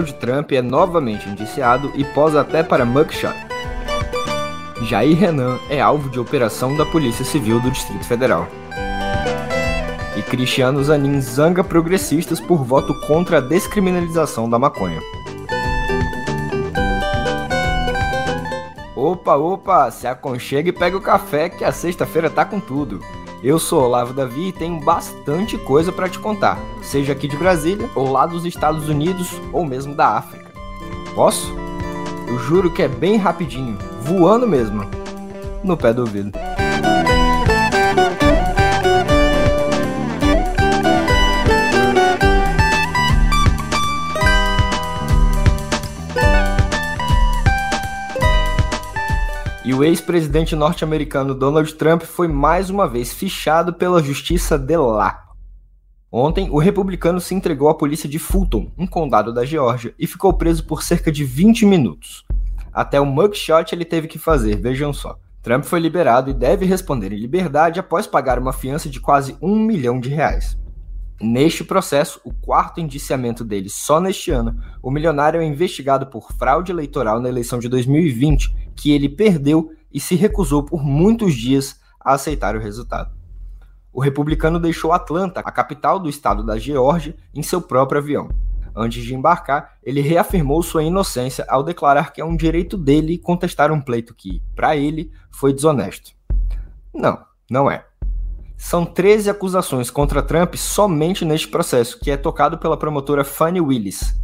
Donald Trump é novamente indiciado e posa até para mugshot. Jair Renan é alvo de operação da Polícia Civil do Distrito Federal. E Cristiano Zanin zanga progressistas por voto contra a descriminalização da maconha. Opa, opa, se aconchega e pega o café que a sexta-feira tá com tudo. Eu sou Olavo Davi e tenho bastante coisa para te contar, seja aqui de Brasília, ou lá dos Estados Unidos, ou mesmo da África. Posso? Eu juro que é bem rapidinho, voando mesmo. No pé do ouvido. E o ex-presidente norte-americano Donald Trump foi mais uma vez fichado pela justiça de lá. Ontem, o republicano se entregou à polícia de Fulton, um condado da Geórgia, e ficou preso por cerca de 20 minutos. Até o mugshot ele teve que fazer, vejam só. Trump foi liberado e deve responder em liberdade após pagar uma fiança de quase um milhão de reais. Neste processo, o quarto indiciamento dele só neste ano, o milionário é investigado por fraude eleitoral na eleição de 2020, que ele perdeu e se recusou por muitos dias a aceitar o resultado. O republicano deixou Atlanta, a capital do estado da Geórgia, em seu próprio avião. Antes de embarcar, ele reafirmou sua inocência ao declarar que é um direito dele contestar um pleito que, para ele, foi desonesto. Não, não é. São 13 acusações contra Trump somente neste processo, que é tocado pela promotora Fannie Willis.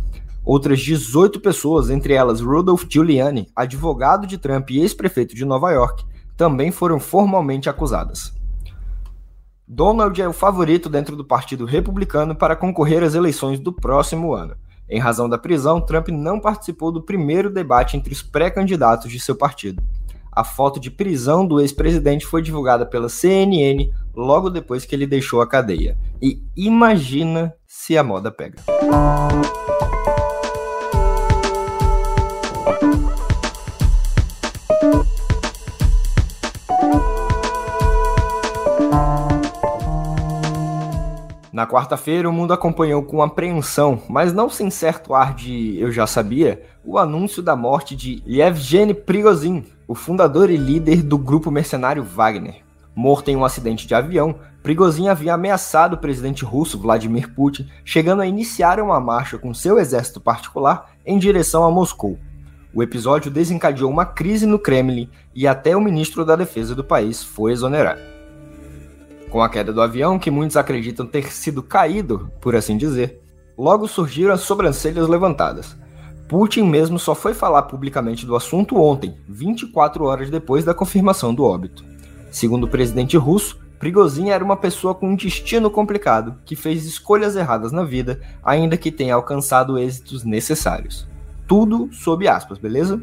Outras 18 pessoas, entre elas Rudolph Giuliani, advogado de Trump e ex-prefeito de Nova York, também foram formalmente acusadas. Donald é o favorito dentro do Partido Republicano para concorrer às eleições do próximo ano. Em razão da prisão, Trump não participou do primeiro debate entre os pré-candidatos de seu partido. A foto de prisão do ex-presidente foi divulgada pela CNN logo depois que ele deixou a cadeia. E imagina se a moda pega. Na quarta-feira, o mundo acompanhou com apreensão, mas não sem certo ar de eu já sabia, o anúncio da morte de Yevgeny Prigozhin, o fundador e líder do grupo mercenário Wagner. Morto em um acidente de avião, Prigozhin havia ameaçado o presidente russo Vladimir Putin, chegando a iniciar uma marcha com seu exército particular em direção a Moscou. O episódio desencadeou uma crise no Kremlin e até o ministro da Defesa do país foi exonerado. Com a queda do avião, que muitos acreditam ter sido caído, por assim dizer, logo surgiram as sobrancelhas levantadas. Putin mesmo só foi falar publicamente do assunto ontem, 24 horas depois da confirmação do óbito. Segundo o presidente russo, Prigozhin era uma pessoa com um destino complicado, que fez escolhas erradas na vida, ainda que tenha alcançado êxitos necessários. Tudo sob aspas, beleza?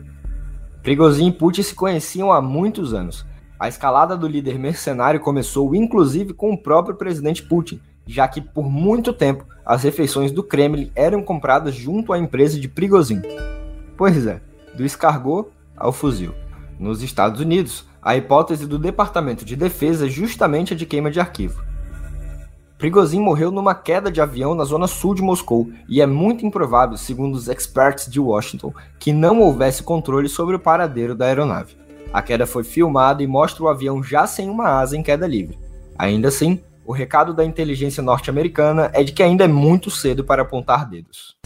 Prigozhin e Putin se conheciam há muitos anos, a escalada do líder mercenário começou inclusive com o próprio presidente Putin, já que por muito tempo as refeições do Kremlin eram compradas junto à empresa de Prigozhin. Pois é, do escargot ao fuzil. Nos Estados Unidos, a hipótese do Departamento de Defesa é justamente a de queima de arquivo. Prigozhin morreu numa queda de avião na zona sul de Moscou e é muito improvável, segundo os experts de Washington, que não houvesse controle sobre o paradeiro da aeronave. A queda foi filmada e mostra o avião já sem uma asa em queda livre. Ainda assim, o recado da inteligência norte-americana é de que ainda é muito cedo para apontar dedos.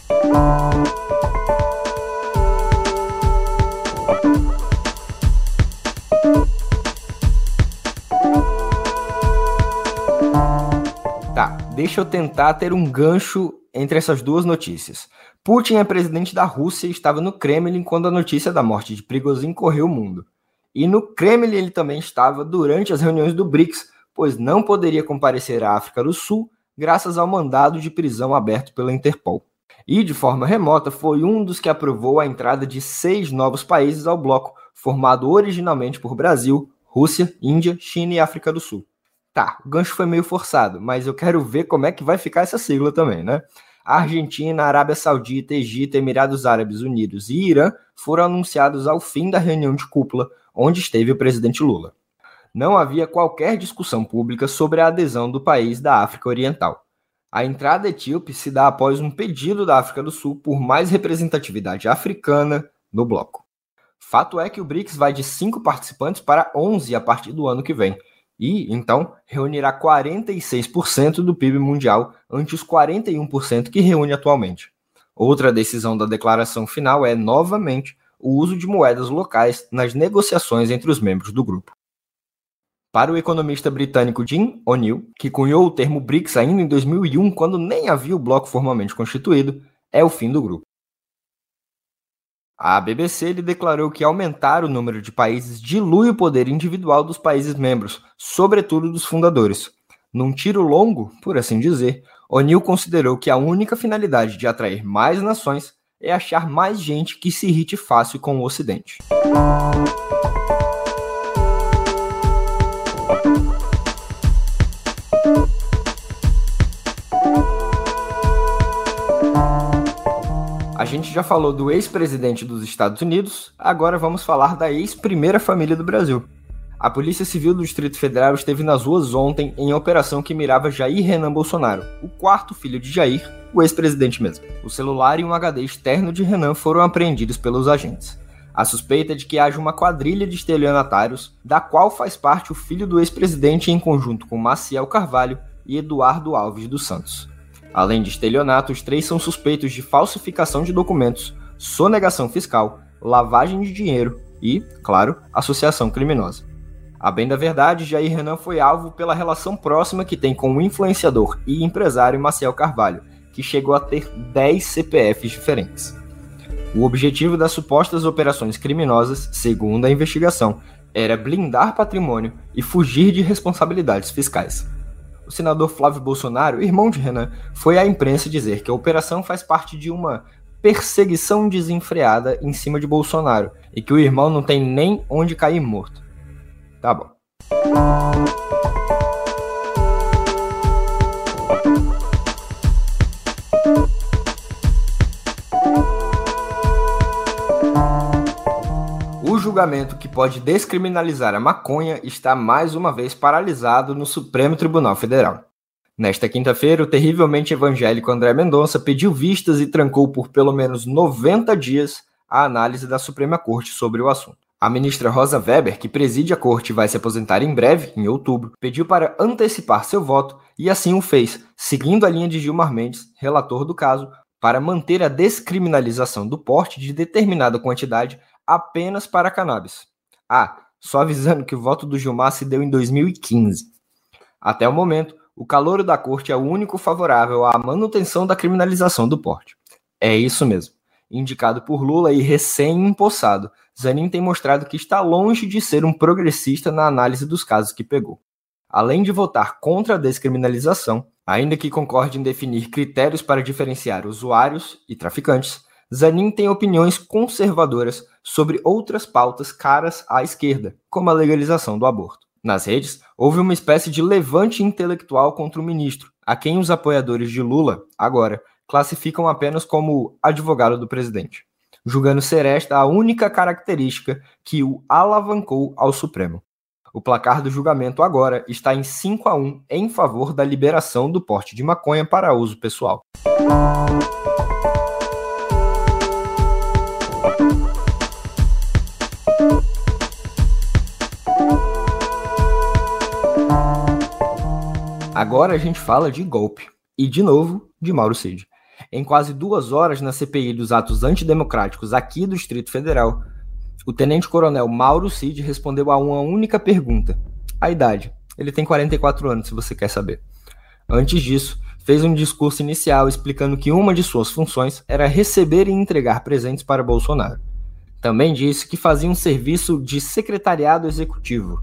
Tá, deixa eu tentar ter um gancho entre essas duas notícias. Putin é presidente da Rússia e estava no Kremlin quando a notícia da morte de Prigozhin correu o mundo. E no Kremlin ele também estava durante as reuniões do BRICS, pois não poderia comparecer à África do Sul graças ao mandado de prisão aberto pela Interpol. E, de forma remota, foi um dos que aprovou a entrada de seis novos países ao bloco, formado originalmente por Brasil, Rússia, Índia, China e África do Sul. Tá, o gancho foi meio forçado, mas eu quero ver como é que vai ficar essa sigla também, né? Argentina, Arábia Saudita, Egito, Emirados Árabes Unidos e Irã foram anunciados ao fim da reunião de cúpula, onde esteve o presidente Lula. Não havia qualquer discussão pública sobre a adesão do país da África Oriental. A entrada etíope se dá após um pedido da África do Sul por mais representatividade africana no bloco. Fato é que o BRICS vai de 5 participantes para 11 a partir do ano que vem, e, então, reunirá 46% do PIB mundial ante os 41% que reúne atualmente. Outra decisão da declaração final é, novamente, o uso de moedas locais nas negociações entre os membros do grupo. Para o economista britânico Jim O'Neill, que cunhou o termo BRICS ainda em 2001, quando nem havia o bloco formalmente constituído, é o fim do grupo. A BBC lhe declarou que aumentar o número de países dilui o poder individual dos países membros, sobretudo dos fundadores. Num tiro longo, por assim dizer, O'Neill considerou que a única finalidade de atrair mais nações é achar mais gente que se irrite fácil com o Ocidente. Gente já falou do ex-presidente dos Estados Unidos, agora vamos falar da ex-primeira família do Brasil. A Polícia Civil do Distrito Federal esteve nas ruas ontem em operação que mirava Jair Renan Bolsonaro, o quarto filho de Jair, o ex-presidente mesmo. O celular e um HD externo de Renan foram apreendidos pelos agentes. A suspeita é de que haja uma quadrilha de estelionatários, da qual faz parte o filho do ex-presidente em conjunto com Maciel Carvalho e Eduardo Alves dos Santos. Além de estelionato, os três são suspeitos de falsificação de documentos, sonegação fiscal, lavagem de dinheiro e, claro, associação criminosa. A bem da verdade, Jair Renan foi alvo pela relação próxima que tem com o influenciador e empresário Maciel Carvalho, que chegou a ter 10 CPFs diferentes. O objetivo das supostas operações criminosas, segundo a investigação, era blindar patrimônio e fugir de responsabilidades fiscais o senador Flávio Bolsonaro, irmão de Renan, foi à imprensa dizer que a operação faz parte de uma perseguição desenfreada em cima de Bolsonaro e que o irmão não tem nem onde cair morto. Tá bom. Julgamento que pode descriminalizar a maconha está mais uma vez paralisado no Supremo Tribunal Federal. Nesta quinta-feira, o terrivelmente evangélico André Mendonça pediu vistas e trancou por pelo menos 90 dias a análise da Suprema Corte sobre o assunto. A ministra Rosa Weber, que preside a corte e vai se aposentar em breve, em outubro, pediu para antecipar seu voto e assim o fez, seguindo a linha de Gilmar Mendes, relator do caso, para manter a descriminalização do porte de determinada quantidade apenas para cannabis. Ah, só avisando que o voto do Gilmar se deu em 2015. Até o momento, o calor da corte é o único favorável à manutenção da criminalização do porte. É isso mesmo. Indicado por Lula e recém-empossado, Zanin tem mostrado que está longe de ser um progressista na análise dos casos que pegou. Além de votar contra a descriminalização, ainda que concorde em definir critérios para diferenciar usuários e traficantes, Zanin tem opiniões conservadoras sobre outras pautas caras à esquerda, como a legalização do aborto. Nas redes, houve uma espécie de levante intelectual contra o ministro, a quem os apoiadores de Lula, agora, classificam apenas como advogado do presidente, julgando ser esta a única característica que o alavancou ao Supremo. O placar do julgamento agora está em 5 a 1 em favor da liberação do porte de maconha para uso pessoal. Agora a gente fala de golpe. E, de novo, de Mauro Cid. Em quase duas horas na CPI dos atos antidemocráticos aqui do Distrito Federal, o tenente-coronel Mauro Cid respondeu a uma única pergunta: a idade. Ele tem 44 anos, se você quer saber. Antes disso, fez um discurso inicial explicando que uma de suas funções era receber e entregar presentes para Bolsonaro. Também disse que fazia um serviço de secretariado executivo.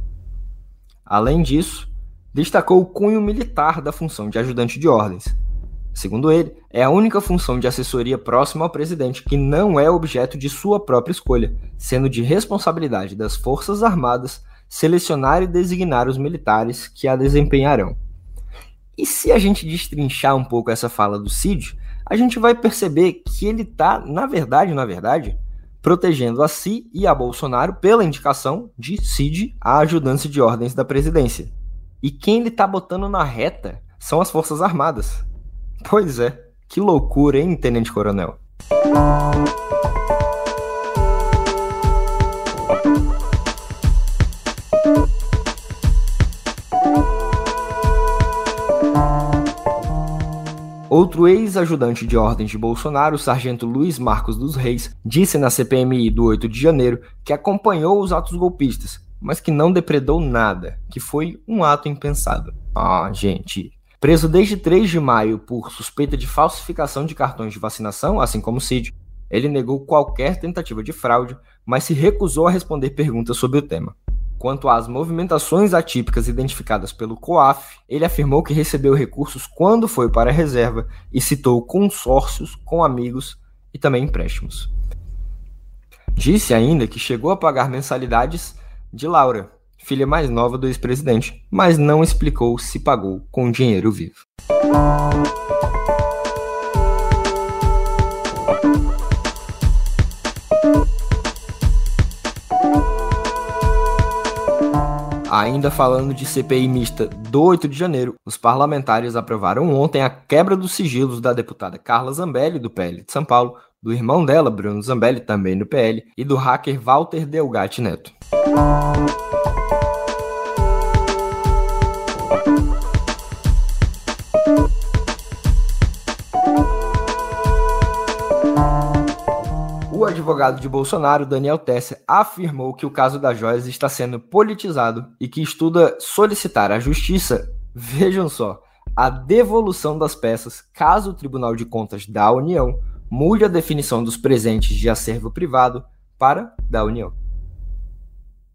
Além disso, destacou o cunho militar da função de ajudante de ordens. Segundo ele, é a única função de assessoria próxima ao presidente que não é objeto de sua própria escolha, sendo de responsabilidade das Forças Armadas selecionar e designar os militares que a desempenharão. E se a gente destrinchar um pouco essa fala do Cid, a gente vai perceber que ele está, na verdade, na verdade, protegendo a si e a Bolsonaro pela indicação de Cid a ajudância de ordens da presidência. E quem ele tá botando na reta são as Forças Armadas. Pois é, que loucura, hein, Tenente Coronel? Outro ex-ajudante de ordens de Bolsonaro, o sargento Luiz Marcos dos Reis, disse na CPMI do 8 de janeiro que acompanhou os atos golpistas, mas que não depredou nada, que foi um ato impensado. Ah, gente. Preso desde 3 de maio por suspeita de falsificação de cartões de vacinação, assim como Cid, ele negou qualquer tentativa de fraude, mas se recusou a responder perguntas sobre o tema. Quanto às movimentações atípicas identificadas pelo COAF, ele afirmou que recebeu recursos quando foi para a reserva e citou consórcios com amigos e também empréstimos. Disse ainda que chegou a pagar mensalidades de Laura, filha mais nova do ex-presidente, mas não explicou se pagou com dinheiro vivo. Ainda falando de CPI mista do 8 de janeiro, os parlamentares aprovaram ontem a quebra dos sigilos da deputada Carla Zambelli, do PL de São Paulo, do irmão dela, Bruno Zambelli, também do PL, e do hacker Walter Delgatti Neto. Advogado de Bolsonaro, Daniel Tesser, afirmou que o caso das joias está sendo politizado e que estuda solicitar à justiça, vejam só, a devolução das peças caso o Tribunal de Contas da União mude a definição dos presentes de acervo privado para da União.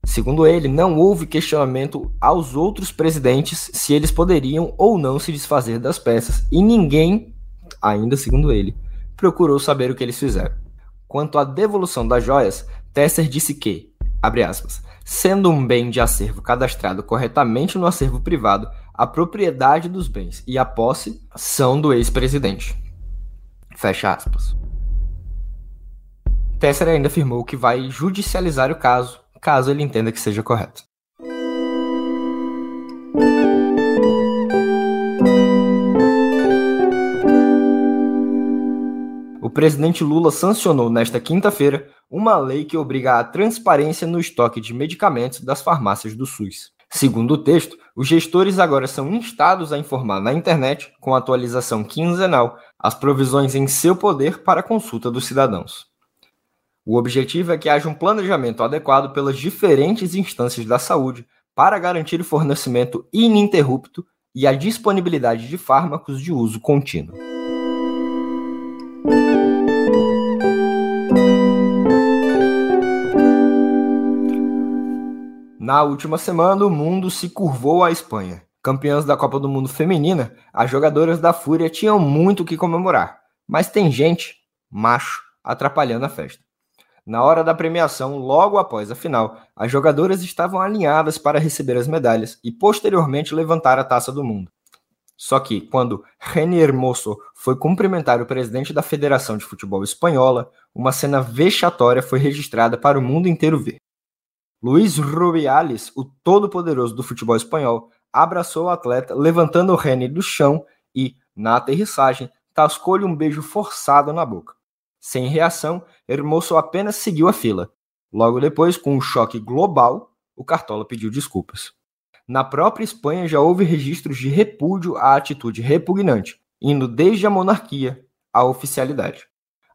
Segundo ele, não houve questionamento aos outros presidentes se eles poderiam ou não se desfazer das peças e ninguém, ainda segundo ele, procurou saber o que eles fizeram. Quanto à devolução das joias, Tesser disse que, abre aspas, sendo um bem de acervo cadastrado corretamente no acervo privado, a propriedade dos bens e a posse são do ex-presidente. Fecha aspas. Tesser ainda afirmou que vai judicializar o caso, caso ele entenda que seja correto. o presidente Lula sancionou nesta quinta-feira uma lei que obriga a transparência no estoque de medicamentos das farmácias do SUS. Segundo o texto, os gestores agora são instados a informar na internet, com atualização quinzenal, as provisões em seu poder para consulta dos cidadãos. O objetivo é que haja um planejamento adequado pelas diferentes instâncias da saúde para garantir o fornecimento ininterrupto e a disponibilidade de fármacos de uso contínuo. Na última semana, o mundo se curvou à Espanha. Campeãs da Copa do Mundo Feminina, as jogadoras da Fúria tinham muito o que comemorar, mas tem gente, macho, atrapalhando a festa. Na hora da premiação, logo após a final, as jogadoras estavam alinhadas para receber as medalhas e posteriormente levantar a taça do mundo. Só que, quando René Hermoso foi cumprimentar o presidente da Federação de Futebol Espanhola, uma cena vexatória foi registrada para o mundo inteiro ver. Luiz Rubiales, o todo-poderoso do futebol espanhol, abraçou o atleta, levantando o Rene do chão e, na aterrissagem, tascou-lhe um beijo forçado na boca. Sem reação, Hermoso apenas seguiu a fila. Logo depois, com um choque global, o Cartola pediu desculpas. Na própria Espanha já houve registros de repúdio à atitude repugnante, indo desde a monarquia à oficialidade.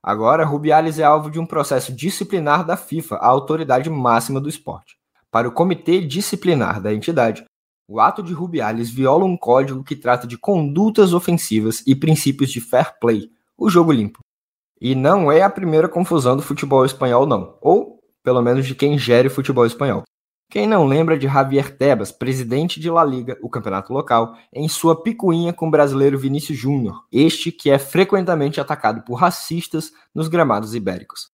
Agora, Rubiales é alvo de um processo disciplinar da FIFA, a autoridade máxima do esporte. Para o comitê disciplinar da entidade, o ato de Rubiales viola um código que trata de condutas ofensivas e princípios de fair play, o jogo limpo. E não é a primeira confusão do futebol espanhol, não, ou pelo menos de quem gere o futebol espanhol. Quem não lembra de Javier Tebas, presidente de La Liga, o campeonato local, em sua picuinha com o brasileiro Vinícius Júnior, este que é frequentemente atacado por racistas nos gramados ibéricos.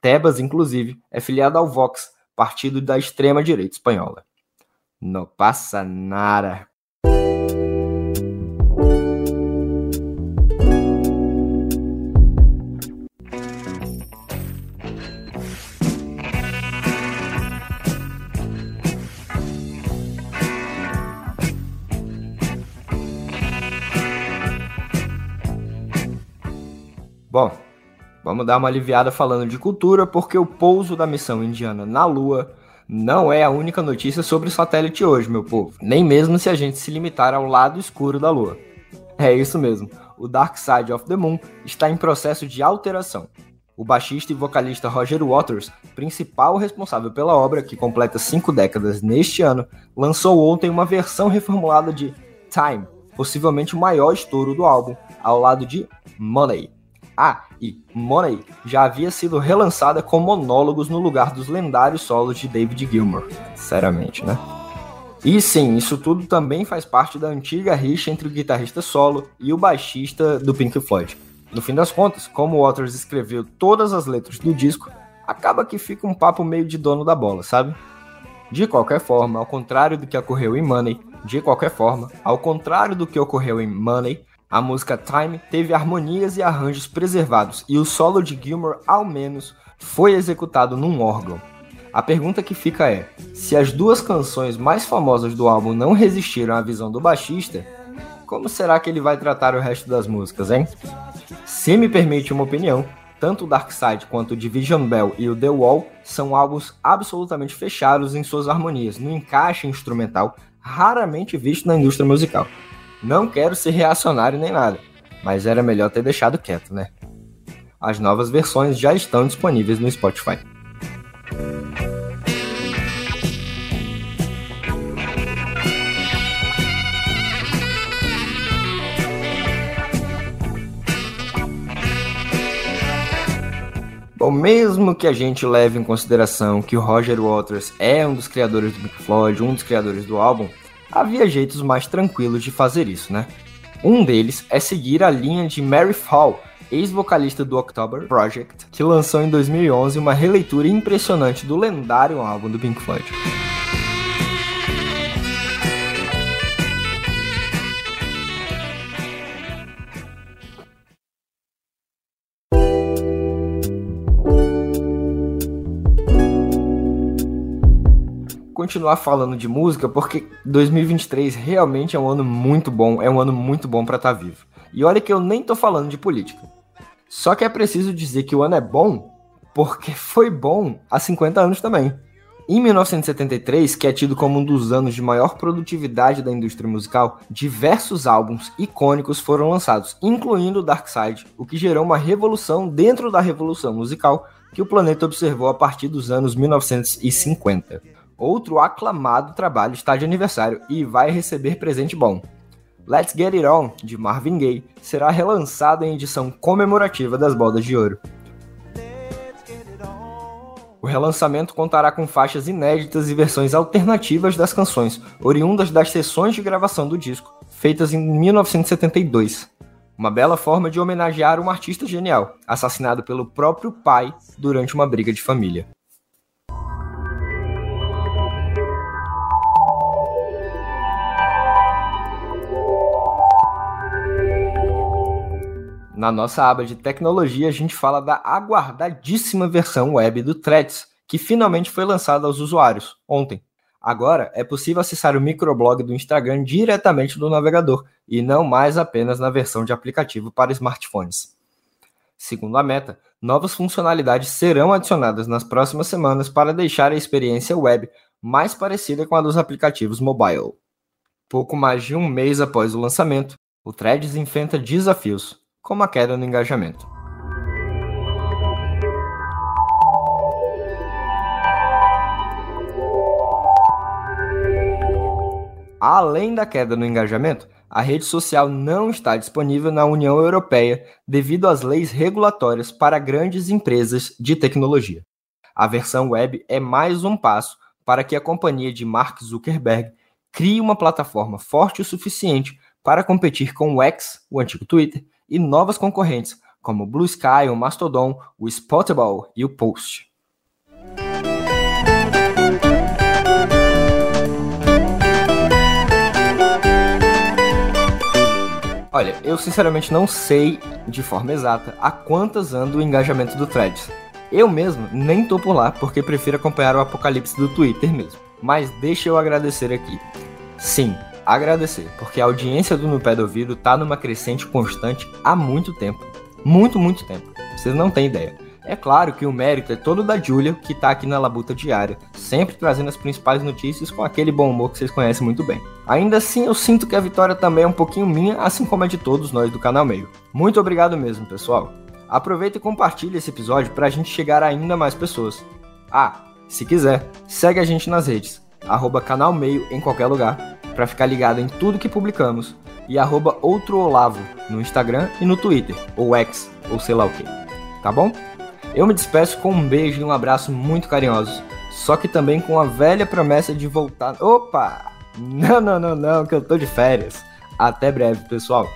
Tebas, inclusive, é filiado ao Vox, partido da extrema-direita espanhola. Não passa nada. Bom, vamos dar uma aliviada falando de cultura, porque o pouso da missão indiana na Lua não é a única notícia sobre o satélite hoje, meu povo. Nem mesmo se a gente se limitar ao lado escuro da Lua. É isso mesmo, o Dark Side of the Moon está em processo de alteração. O baixista e vocalista Roger Waters, principal responsável pela obra, que completa cinco décadas neste ano, lançou ontem uma versão reformulada de Time, possivelmente o maior estouro do álbum, ao lado de Money. Ah, e Money já havia sido relançada com monólogos no lugar dos lendários solos de David Gilmour. Sinceramente, né? E sim, isso tudo também faz parte da antiga rixa entre o guitarrista solo e o baixista do Pink Floyd. No fim das contas, como Waters escreveu todas as letras do disco, acaba que fica um papo meio de dono da bola, sabe? De qualquer forma, ao contrário do que ocorreu em Money, de qualquer forma, ao contrário do que ocorreu em Money, a música Time teve harmonias e arranjos preservados e o solo de Gilmour, ao menos, foi executado num órgão. A pergunta que fica é: se as duas canções mais famosas do álbum não resistiram à visão do baixista, como será que ele vai tratar o resto das músicas, hein? Se me permite uma opinião, tanto o Dark Side quanto o Division Bell e o The Wall são álbuns absolutamente fechados em suas harmonias, no encaixe instrumental raramente visto na indústria musical. Não quero ser reacionário nem nada, mas era melhor ter deixado quieto, né? As novas versões já estão disponíveis no Spotify. Bom, mesmo que a gente leve em consideração que o Roger Waters é um dos criadores do Pink Floyd, um dos criadores do álbum, havia jeitos mais tranquilos de fazer isso, né? Um deles é seguir a linha de Mary Fall, ex-vocalista do October Project, que lançou em 2011 uma releitura impressionante do lendário álbum do Pink Floyd. Continuar falando de música porque 2023 realmente é um ano muito bom, é um ano muito bom para estar tá vivo. E olha que eu nem tô falando de política. Só que é preciso dizer que o ano é bom porque foi bom há 50 anos também. Em 1973, que é tido como um dos anos de maior produtividade da indústria musical, diversos álbuns icônicos foram lançados, incluindo Dark Side, o que gerou uma revolução dentro da revolução musical que o planeta observou a partir dos anos 1950. Outro aclamado trabalho está de aniversário e vai receber presente bom. Let's Get It On, de Marvin Gaye, será relançado em edição comemorativa das Bodas de Ouro. O relançamento contará com faixas inéditas e versões alternativas das canções, oriundas das sessões de gravação do disco, feitas em 1972. Uma bela forma de homenagear um artista genial, assassinado pelo próprio pai durante uma briga de família. Na nossa aba de tecnologia, a gente fala da aguardadíssima versão web do Threads, que finalmente foi lançada aos usuários ontem. Agora é possível acessar o microblog do Instagram diretamente do navegador e não mais apenas na versão de aplicativo para smartphones. Segundo a Meta, novas funcionalidades serão adicionadas nas próximas semanas para deixar a experiência web mais parecida com a dos aplicativos mobile. Pouco mais de um mês após o lançamento, o Threads enfrenta desafios, como a queda no engajamento. Além da queda no engajamento, a rede social não está disponível na União Europeia devido às leis regulatórias para grandes empresas de tecnologia. A versão web é mais um passo para que a companhia de Mark Zuckerberg crie uma plataforma forte o suficiente para competir com o X, o antigo Twitter, e novas concorrentes, como o Blue Sky, o Mastodon, o Spotable e o Post. Olha, eu sinceramente não sei de forma exata a quantas anda o engajamento do Threads. Eu mesmo nem tô por lá porque prefiro acompanhar o apocalipse do Twitter mesmo. Mas deixa eu agradecer aqui. Sim, agradecer, porque a audiência do No Pé do Ouvido tá numa crescente constante há muito tempo. muito, muito tempo. Vocês não têm ideia. É claro que o mérito é todo da Julia, que tá aqui na Labuta Diária, sempre trazendo as principais notícias com aquele bom humor que vocês conhecem muito bem. Ainda assim, eu sinto que a vitória também é um pouquinho minha, assim como é de todos nós do canal Meio. Muito obrigado mesmo, pessoal. Aproveita e compartilhe esse episódio para a gente chegar a ainda mais pessoas. Ah, se quiser, segue a gente nas redes, arroba canal Meio em qualquer lugar, para ficar ligado em tudo que publicamos, e arroba outro Olavo no Instagram e no Twitter, ou X, ou sei lá o que. Tá bom? Eu me despeço com um beijo e um abraço muito carinhosos, só que também com a velha promessa de voltar. Opa! Não, não, não, não, que eu tô de férias. Até breve, pessoal.